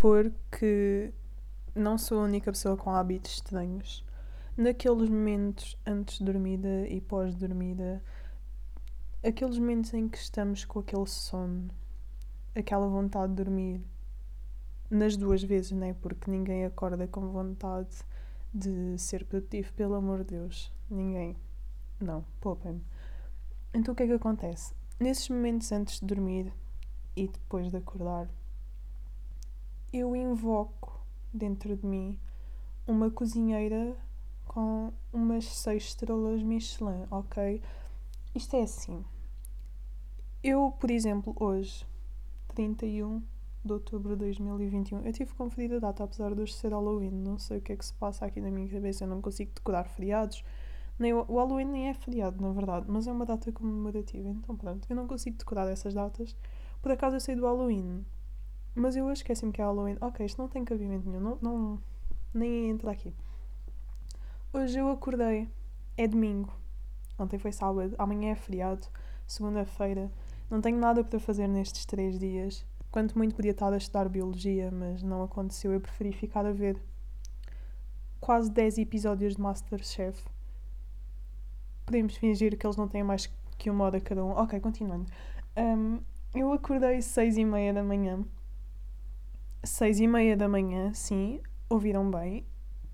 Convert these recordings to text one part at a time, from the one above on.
supor que não sou a única pessoa com hábitos estranhos. Naqueles momentos antes de dormida e pós-dormida, aqueles momentos em que estamos com aquele sono, aquela vontade de dormir, nas duas vezes, né? Porque ninguém acorda com vontade de ser produtivo, pelo amor de Deus. Ninguém. Não, poupem-me. Então o que é que acontece? Nesses momentos antes de dormir e depois de acordar, eu invoco dentro de mim uma cozinheira com umas seis estrelas Michelin, ok? Isto é assim. Eu, por exemplo, hoje, 31 de outubro de 2021, eu tive que conferir a data, apesar de hoje ser Halloween. Não sei o que é que se passa aqui na minha cabeça, eu não consigo decorar feriados. Nem, o Halloween nem é feriado, na verdade, mas é uma data comemorativa. Então, pronto, eu não consigo decorar essas datas. Por acaso eu sei do Halloween, mas eu esqueci-me que é Halloween. Ok, isto não tem cabimento nenhum, não, não, nem entra aqui. Hoje eu acordei, é domingo. Ontem foi sábado, amanhã é feriado, segunda-feira. Não tenho nada para fazer nestes três dias. Quanto muito podia estar a estudar biologia, mas não aconteceu. Eu preferi ficar a ver quase 10 episódios de Masterchef podemos fingir que eles não têm mais que uma hora cada um. Ok, continuando. Um, eu acordei seis e meia da manhã. Seis e meia da manhã, sim, ouviram bem.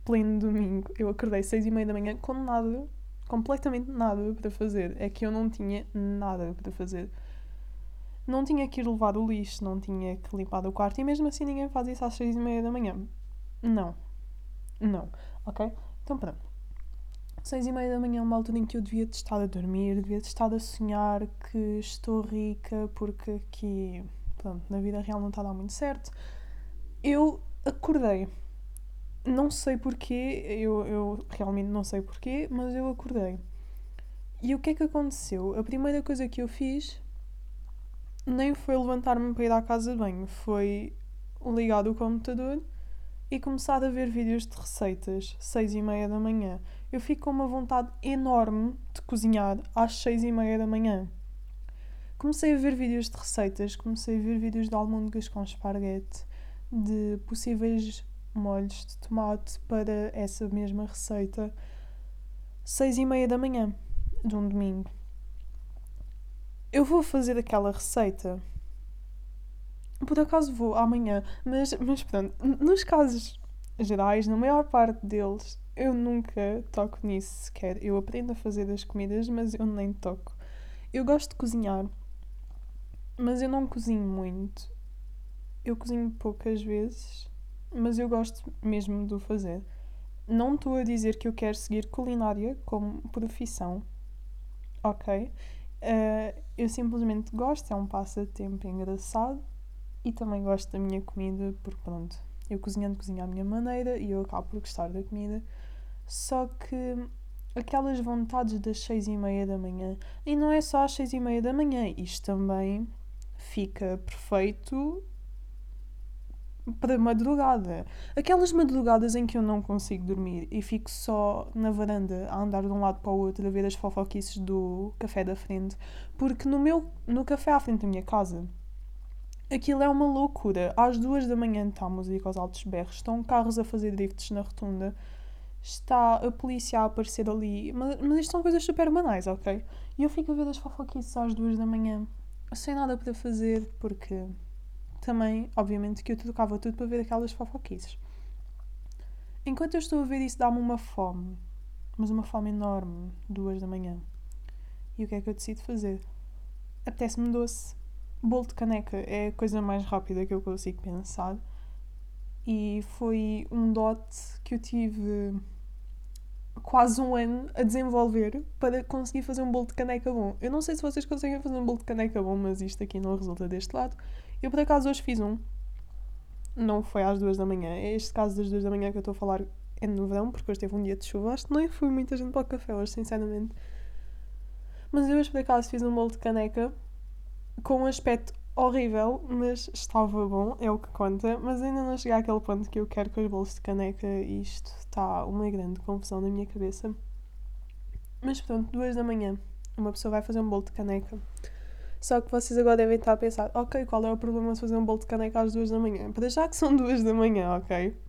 Pleno domingo. Eu acordei seis e meia da manhã com nada, completamente nada para fazer. É que eu não tinha nada para fazer. Não tinha que ir levar o lixo, não tinha que limpar o quarto e mesmo assim ninguém faz isso às seis e meia da manhã. Não. Não. Ok? Então pronto seis e meia da manhã, uma altura em que eu devia estar a dormir, devia estar a sonhar que estou rica porque aqui, pronto, na vida real não está a dar muito certo. Eu acordei. Não sei porquê, eu, eu realmente não sei porquê, mas eu acordei. E o que é que aconteceu? A primeira coisa que eu fiz nem foi levantar-me para ir à casa de banho, foi ligar o computador e começar a ver vídeos de receitas, seis e meia da manhã eu fico com uma vontade enorme de cozinhar às seis e meia da manhã. Comecei a ver vídeos de receitas, comecei a ver vídeos de almôndegas com esparguete, de possíveis molhos de tomate para essa mesma receita. Seis e meia da manhã de um domingo. Eu vou fazer aquela receita. Por acaso vou amanhã, mas, mas pronto, nos casos gerais, na maior parte deles, eu nunca toco nisso sequer. Eu aprendo a fazer as comidas, mas eu nem toco. Eu gosto de cozinhar, mas eu não cozinho muito. Eu cozinho poucas vezes, mas eu gosto mesmo de o fazer. Não estou a dizer que eu quero seguir culinária como profissão, ok? Uh, eu simplesmente gosto, é um passatempo engraçado e também gosto da minha comida, porque pronto, eu cozinhando cozinho à minha maneira e eu acabo por gostar da comida. Só que aquelas vontades das seis e meia da manhã, e não é só às seis e meia da manhã, isto também fica perfeito para madrugada. Aquelas madrugadas em que eu não consigo dormir e fico só na varanda a andar de um lado para o outro a ver as fofoquices do café da frente, porque no meu no café à frente da minha casa aquilo é uma loucura. Às duas da manhã está a música aos altos berros, estão carros a fazer drifts na rotunda está a polícia a aparecer ali. Mas, mas isto são coisas super banais, ok? E eu fico a ver as fofoquices às duas da manhã, sem nada para fazer, porque também, obviamente, que eu trocava tudo para ver aquelas fofoquices. Enquanto eu estou a ver isso, dá-me uma fome. Mas uma fome enorme, duas da manhã. E o que é que eu decido fazer? Apetece-me doce. Bolo de caneca é a coisa mais rápida que eu consigo pensar. E foi um dote que eu tive quase um ano a desenvolver para conseguir fazer um bolo de caneca bom. Eu não sei se vocês conseguem fazer um bolo de caneca bom, mas isto aqui não resulta deste lado. Eu por acaso hoje fiz um. Não foi às duas da manhã. É este caso das duas da manhã que eu estou a falar é no verão, porque hoje teve um dia de chuva. Acho que nem fui muita gente para o café hoje, sinceramente. Mas eu hoje por acaso fiz um bolo de caneca com um aspecto horrível, mas estava bom, é o que conta. Mas ainda não cheguei àquele ponto que eu quero com os bolos de caneca e isto está uma grande confusão na minha cabeça. Mas pronto, duas da manhã, uma pessoa vai fazer um bolo de caneca. Só que vocês agora devem estar a pensar, ok, qual é o problema de fazer um bolo de caneca às duas da manhã? Para já que são duas da manhã, ok?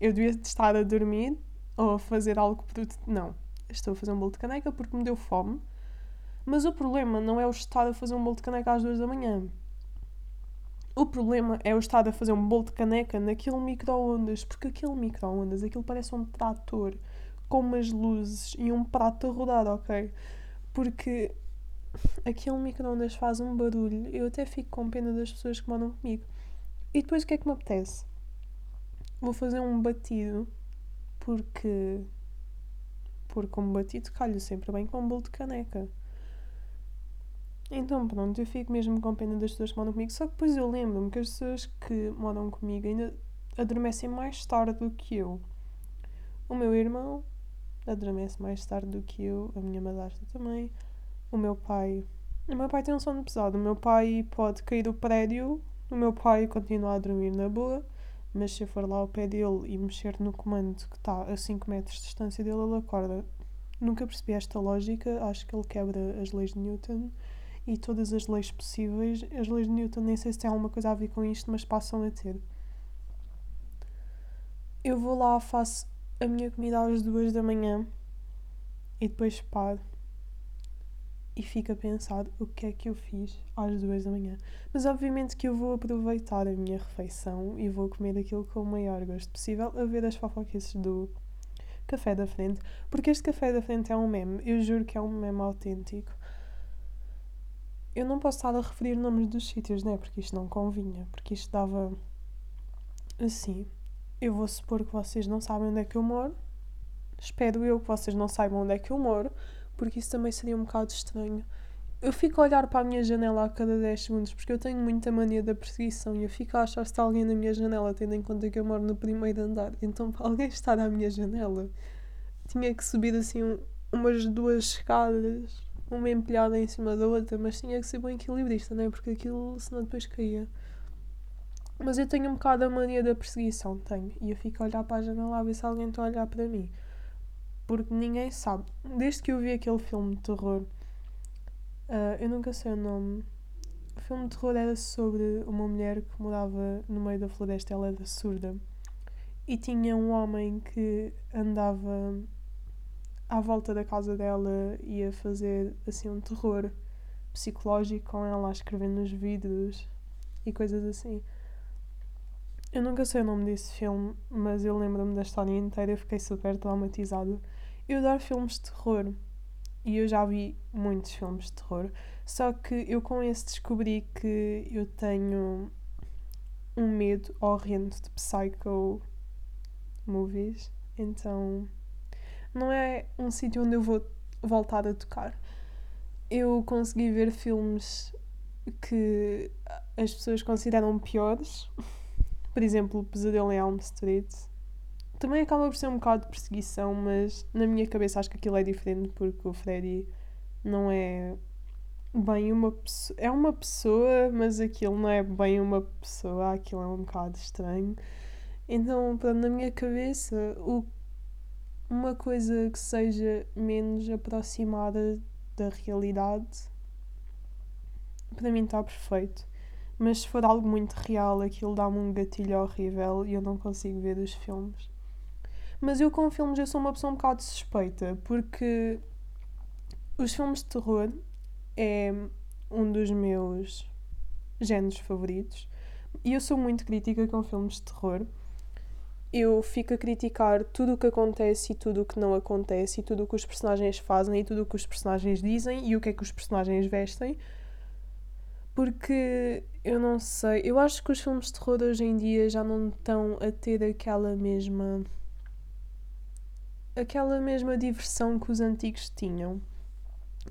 Eu devia estar a dormir ou a fazer algo produtivo. Não. Estou a fazer um bolo de caneca porque me deu fome. Mas o problema não é o estar a fazer um bolo de caneca às duas da manhã. O problema é o estar a fazer um bolo de caneca naquele micro-ondas, porque aquele micro-ondas, aquilo parece um trator com umas luzes e um prato a rodar, ok? Porque aquele micro-ondas faz um barulho, eu até fico com pena das pessoas que moram comigo. E depois o que é que me apetece? Vou fazer um batido, porque. Porque um batido calho sempre bem com um bolo de caneca. Então pronto, eu fico mesmo com pena das pessoas que moram comigo, só que depois eu lembro-me que as pessoas que moram comigo ainda adormecem mais tarde do que eu. O meu irmão adormece mais tarde do que eu, a minha madrasta também, o meu pai. O meu pai tem um sono pesado, o meu pai pode cair do prédio, o meu pai continua a dormir na boa, mas se eu for lá ao pé dele e mexer no comando que está a 5 metros de distância dele, ele acorda. Nunca percebi esta lógica, acho que ele quebra as leis de Newton e todas as leis possíveis. As leis de Newton nem sei se têm alguma coisa a ver com isto, mas passam a ter. Eu vou lá, faço a minha comida às duas da manhã e depois paro e fico a pensar o que é que eu fiz às duas da manhã. Mas obviamente que eu vou aproveitar a minha refeição e vou comer aquilo com o maior gosto possível a ver as fofoquices do café da frente, porque este café da frente é um meme, eu juro que é um meme autêntico eu não posso estar a referir nomes dos sítios, né? Porque isto não convinha, porque isto dava assim. Eu vou supor que vocês não sabem onde é que eu moro. Espero eu que vocês não saibam onde é que eu moro, porque isso também seria um bocado estranho. Eu fico a olhar para a minha janela a cada 10 segundos porque eu tenho muita mania da perseguição e eu fico a achar se está alguém na minha janela, tendo em conta que eu moro no primeiro andar. Então, para alguém estar à minha janela, tinha que subir assim umas duas escadas uma empilhada em cima da outra, mas tinha que ser bem equilibrista, não é? Porque aquilo senão depois caía. Mas eu tenho um bocado a mania da perseguição, tenho. E eu fico a olhar para a janela a ver se alguém está a olhar para mim. Porque ninguém sabe. Desde que eu vi aquele filme de terror, uh, eu nunca sei o nome. O filme de terror era sobre uma mulher que morava no meio da floresta, ela era surda. E tinha um homem que andava à volta da casa dela ia fazer assim um terror psicológico com ela a escrever nos vidros e coisas assim. Eu nunca sei o nome desse filme, mas eu lembro-me da história inteira e fiquei super traumatizada. Eu adoro filmes de terror e eu já vi muitos filmes de terror, só que eu com esse descobri que eu tenho um medo horrendo de psycho movies, então não é um sítio onde eu vou voltar a tocar. Eu consegui ver filmes que as pessoas consideram piores, por exemplo, Pesadelo em Elm Street. Também acaba por ser um bocado de perseguição, mas na minha cabeça acho que aquilo é diferente porque o Freddy não é bem uma pessoa. É uma pessoa, mas aquilo não é bem uma pessoa, aquilo é um bocado estranho. Então, na minha cabeça, o uma coisa que seja menos aproximada da realidade, para mim está perfeito. Mas se for algo muito real, aquilo dá-me um gatilho horrível e eu não consigo ver os filmes. Mas eu com filmes eu sou uma pessoa um bocado suspeita, porque os filmes de terror é um dos meus géneros favoritos. E eu sou muito crítica com filmes de terror eu fico a criticar tudo o que acontece e tudo o que não acontece, e tudo o que os personagens fazem, e tudo o que os personagens dizem, e o que é que os personagens vestem. Porque eu não sei, eu acho que os filmes de terror hoje em dia já não estão a ter aquela mesma. Aquela mesma diversão que os antigos tinham.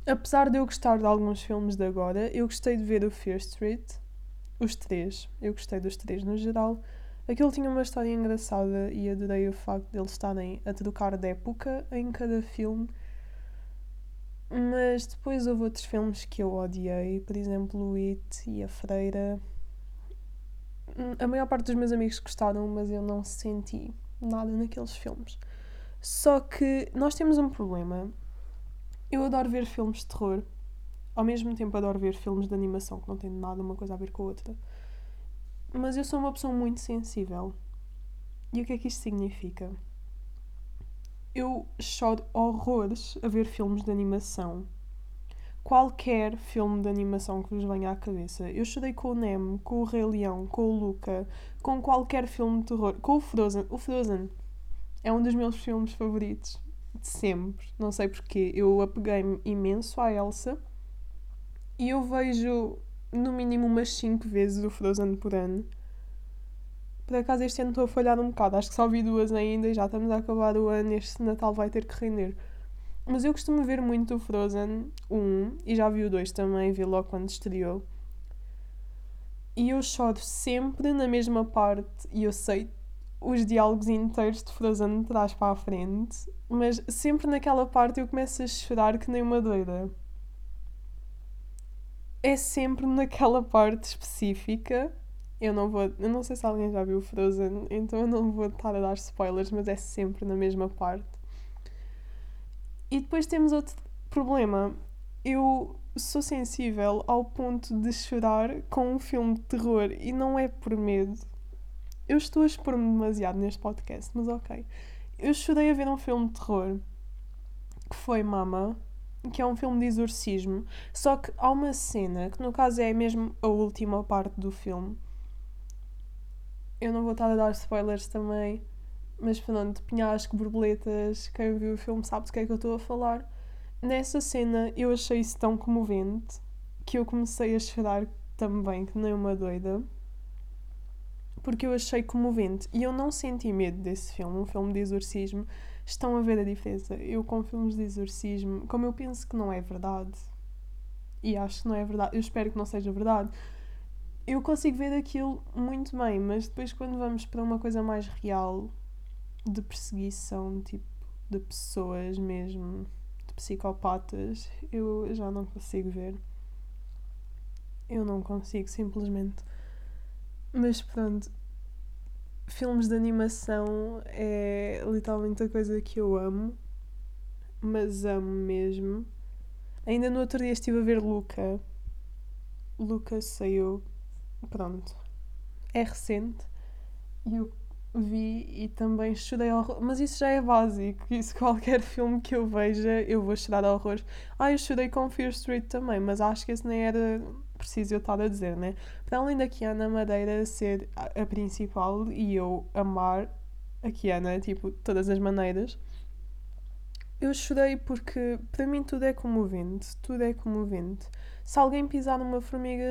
Apesar de eu gostar de alguns filmes de agora, eu gostei de ver o Fear Street, os três, eu gostei dos três no geral Aquilo tinha uma história engraçada e adorei o facto de eles estarem a trocar de época em cada filme. Mas depois houve outros filmes que eu odiei, por exemplo, o It e a Freira. A maior parte dos meus amigos gostaram, mas eu não senti nada naqueles filmes. Só que nós temos um problema. Eu adoro ver filmes de terror, Ao mesmo tempo adoro ver filmes de animação que não têm nada uma coisa a ver com a outra. Mas eu sou uma pessoa muito sensível. E o que é que isto significa? Eu choro horrores a ver filmes de animação. Qualquer filme de animação que vos venha à cabeça. Eu chorei com o Nemo, com o Rei Leão, com o Luca, com qualquer filme de terror. Com o Frozen. O Frozen é um dos meus filmes favoritos de sempre. Não sei porquê. Eu apeguei-me imenso à Elsa e eu vejo no mínimo umas 5 vezes o Frozen por ano. Por acaso este ano estou a falhar um bocado, acho que só vi duas ainda e já estamos a acabar o ano, este Natal vai ter que render. Mas eu costumo ver muito o Frozen 1 e já vi o 2 também, vi logo quando estreou. E eu choro sempre na mesma parte e eu sei os diálogos inteiros de Frozen trás para a frente, mas sempre naquela parte eu começo a chorar que nem uma doida. É sempre naquela parte específica eu não vou. Eu não sei se alguém já viu Frozen, então eu não vou estar a dar spoilers, mas é sempre na mesma parte. E depois temos outro problema. Eu sou sensível ao ponto de chorar com um filme de terror e não é por medo. Eu estou a expor-me demasiado neste podcast, mas ok. Eu chorei a ver um filme de terror que foi Mama, que é um filme de exorcismo. Só que há uma cena, que no caso é mesmo a última parte do filme, eu não vou estar a dar spoilers também, mas pronto, penhasco, borboletas, quem viu o filme sabe do que é que eu estou a falar. Nessa cena eu achei isso tão comovente que eu comecei a chorar também, que nem uma doida. Porque eu achei comovente e eu não senti medo desse filme, um filme de exorcismo. Estão a ver a diferença. Eu, com filmes de exorcismo, como eu penso que não é verdade, e acho que não é verdade, eu espero que não seja verdade, eu consigo ver aquilo muito bem, mas depois quando vamos para uma coisa mais real, de perseguição, tipo, de pessoas mesmo, de psicopatas, eu já não consigo ver. Eu não consigo, simplesmente. Mas pronto, filmes de animação é literalmente a coisa que eu amo, mas amo mesmo. Ainda no outro dia estive a ver Luca. Luca saiu pronto, é recente e eu vi e também chorei horror. Mas isso já é básico. Isso qualquer filme que eu veja, eu vou chorar horrores. Ah, eu chorei com Fear Street também, mas acho que esse nem era preciso eu estar a dizer, né? Para além da Kiana Madeira ser a principal e eu amar a Kiana, tipo, de todas as maneiras, eu chorei porque para mim tudo é comovente. Tudo é comovente. Se alguém pisar numa formiga,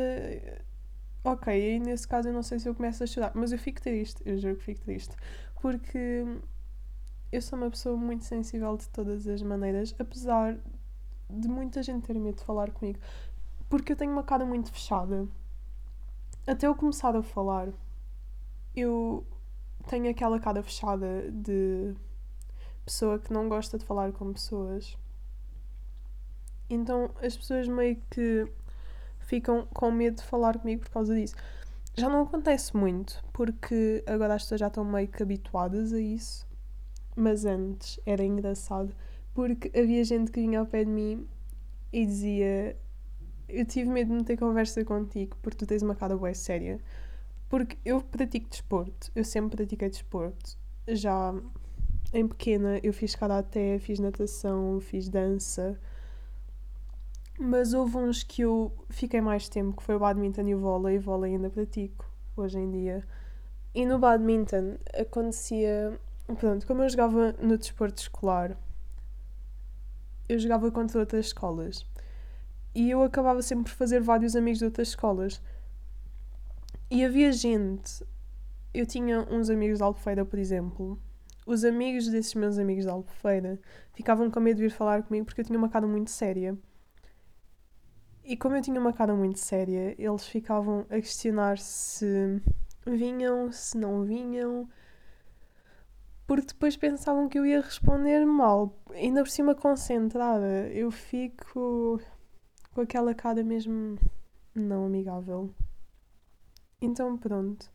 ok, aí nesse caso eu não sei se eu começo a chorar, mas eu fico triste, eu juro que fico triste, porque eu sou uma pessoa muito sensível de todas as maneiras, apesar de muita gente ter medo de falar comigo, porque eu tenho uma cara muito fechada. Até eu começar a falar, eu tenho aquela cara fechada de pessoa que não gosta de falar com pessoas. Então as pessoas meio que ficam com medo de falar comigo por causa disso. Já não acontece muito, porque agora as pessoas já estão meio que habituadas a isso, mas antes era engraçado, porque havia gente que vinha ao pé de mim e dizia: Eu tive medo de não ter conversa contigo porque tu tens uma cara boa séria. Porque eu pratico desporto, eu sempre pratiquei desporto. Já em pequena eu fiz karaté, fiz natação, fiz dança mas houve uns que eu fiquei mais tempo, que foi o badminton e o vôlei, e vôlei ainda pratico hoje em dia. E no badminton acontecia. Pronto, como eu jogava no desporto escolar, eu jogava contra outras escolas. E eu acabava sempre por fazer vários amigos de outras escolas. E havia gente. Eu tinha uns amigos de Albufeira, por exemplo. Os amigos desses meus amigos de Albufeira ficavam com medo de vir falar comigo porque eu tinha uma cara muito séria. E como eu tinha uma cara muito séria, eles ficavam a questionar se vinham, se não vinham, porque depois pensavam que eu ia responder mal, ainda por cima concentrada. Eu fico com aquela cara mesmo não amigável. Então pronto,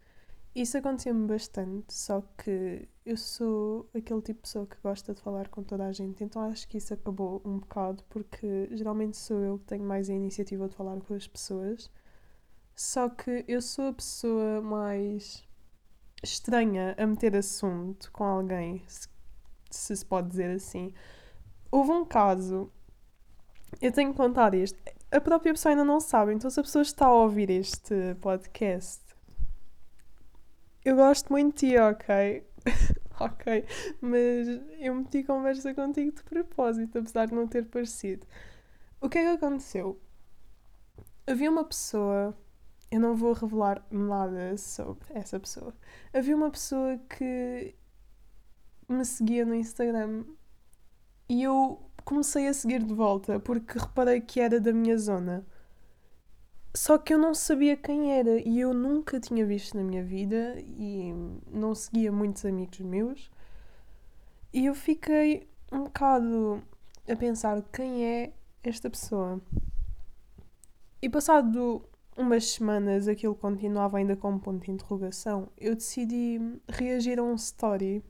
Isso acontecia-me bastante, só que eu sou aquele tipo de pessoa que gosta de falar com toda a gente, então acho que isso acabou um bocado, porque geralmente sou eu que tenho mais a iniciativa de falar com as pessoas. Só que eu sou a pessoa mais estranha a meter assunto com alguém, se, se se pode dizer assim. Houve um caso, eu tenho que contar isto. A própria pessoa ainda não sabe, então se a pessoa está a ouvir este podcast, eu gosto muito de ti, ok? ok, mas eu meti conversa contigo de propósito, apesar de não ter parecido. O que é que aconteceu? Havia uma pessoa, eu não vou revelar nada sobre essa pessoa. Havia uma pessoa que me seguia no Instagram e eu comecei a seguir de volta porque reparei que era da minha zona. Só que eu não sabia quem era e eu nunca tinha visto na minha vida e não seguia muitos amigos meus. E eu fiquei um bocado a pensar quem é esta pessoa. E passado umas semanas aquilo continuava ainda com um ponto de interrogação, eu decidi reagir a um story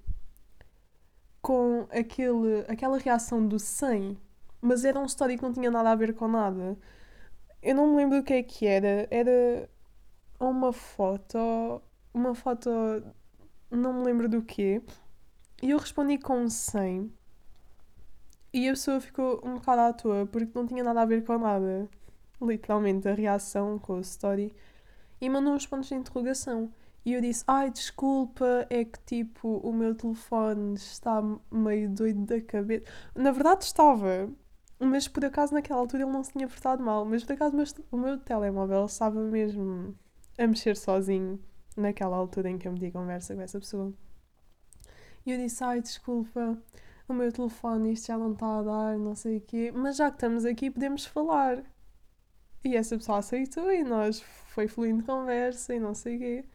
com aquele, aquela reação do 100, mas era um story que não tinha nada a ver com nada. Eu não me lembro do que é que era. Era uma foto. Uma foto. Não me lembro do quê. E eu respondi com 100. E a pessoa ficou um bocado à toa porque não tinha nada a ver com nada. Literalmente, a reação com o story. E mandou uns pontos de interrogação. E eu disse: Ai, desculpa, é que tipo, o meu telefone está meio doido da cabeça. Na verdade, estava. Mas por acaso naquela altura ele não se tinha portado mal. Mas por acaso o meu telemóvel estava mesmo a mexer sozinho naquela altura em que eu meti conversa com essa pessoa. E eu disse, ai, desculpa, o meu telefone isto já não está a dar, não sei o quê. Mas já que estamos aqui podemos falar. E essa pessoa aceitou e nós foi fluindo conversa e não sei o quê.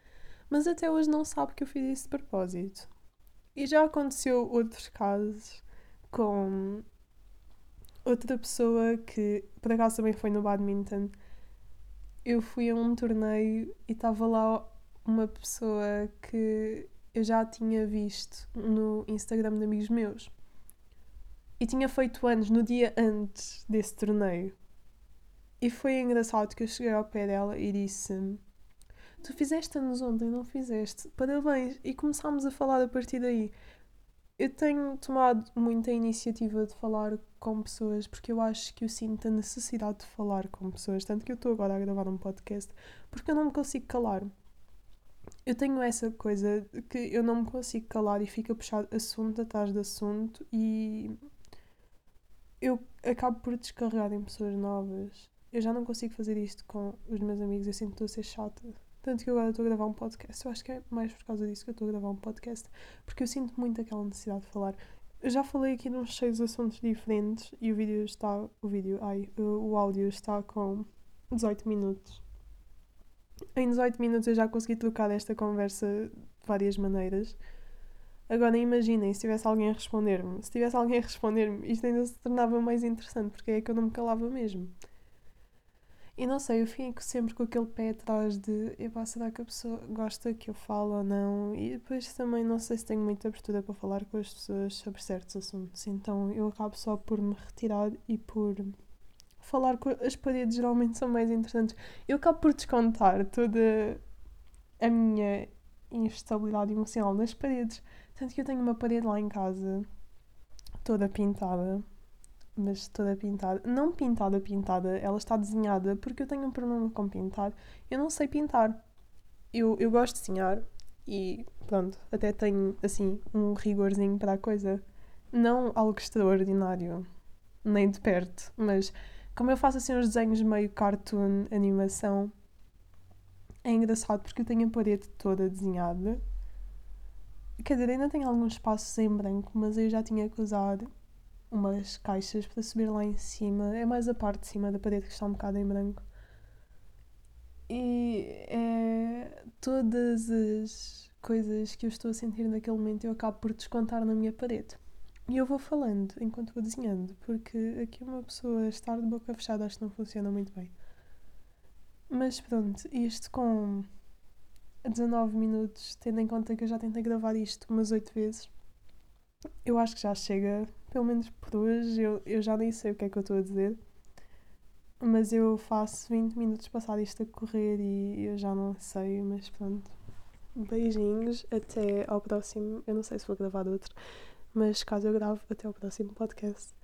Mas até hoje não sabe que eu fiz isso de propósito. E já aconteceu outros casos com outra pessoa que por acaso também foi no badminton. Eu fui a um torneio e estava lá uma pessoa que eu já tinha visto no Instagram de amigos meus. E tinha feito anos no dia antes desse torneio. E foi engraçado que eu cheguei ao pé dela e disse: Tu fizeste anos ontem, não fizeste? Parabéns! E começámos a falar a partir daí. Eu tenho tomado muita iniciativa de falar com pessoas porque eu acho que eu sinto a necessidade de falar com pessoas. Tanto que eu estou agora a gravar um podcast porque eu não me consigo calar. Eu tenho essa coisa que eu não me consigo calar e fico a puxar assunto atrás de assunto e eu acabo por descarregar em pessoas novas. Eu já não consigo fazer isto com os meus amigos, eu sinto que estou a ser chata. Tanto que agora estou a gravar um podcast. Eu acho que é mais por causa disso que eu estou a gravar um podcast, porque eu sinto muito aquela necessidade de falar. Eu já falei aqui nos seis assuntos diferentes e o vídeo está. O vídeo, ai, o áudio está com 18 minutos. Em 18 minutos eu já consegui trocar esta conversa de várias maneiras. Agora imaginem se tivesse alguém a responder-me. Se tivesse alguém a responder-me, isto ainda se tornava mais interessante, porque é que eu não me calava mesmo. E não sei, eu fico sempre com aquele pé atrás de epá, será que a pessoa gosta que eu fale ou não? E depois também não sei se tenho muita abertura para falar com as pessoas sobre certos assuntos. Então eu acabo só por me retirar e por falar com as paredes geralmente são mais interessantes. Eu acabo por descontar toda a minha instabilidade emocional nas paredes. Tanto que eu tenho uma parede lá em casa toda pintada mas toda pintada. Não pintada, pintada, ela está desenhada porque eu tenho um problema com pintar. Eu não sei pintar. Eu, eu gosto de desenhar e pronto, até tenho assim um rigorzinho para a coisa. Não algo extraordinário, nem de perto, mas como eu faço assim uns desenhos meio cartoon, animação, é engraçado porque eu tenho a parede toda desenhada. Quer dizer, ainda tenho alguns espaços em branco, mas eu já tinha que usar umas caixas para subir lá em cima. É mais a parte de cima da parede que está um bocado em branco. E é todas as coisas que eu estou a sentir naquele momento eu acabo por descontar na minha parede. E eu vou falando enquanto vou desenhando, porque aqui uma pessoa estar de boca fechada acho que não funciona muito bem. Mas pronto, isto com 19 minutos, tendo em conta que eu já tentei gravar isto umas 8 vezes. Eu acho que já chega, pelo menos por hoje. Eu, eu já nem sei o que é que eu estou a dizer. Mas eu faço 20 minutos passar isto a correr e eu já não sei, mas pronto. Beijinhos, até ao próximo. Eu não sei se vou gravar outro, mas caso eu grave, até ao próximo podcast.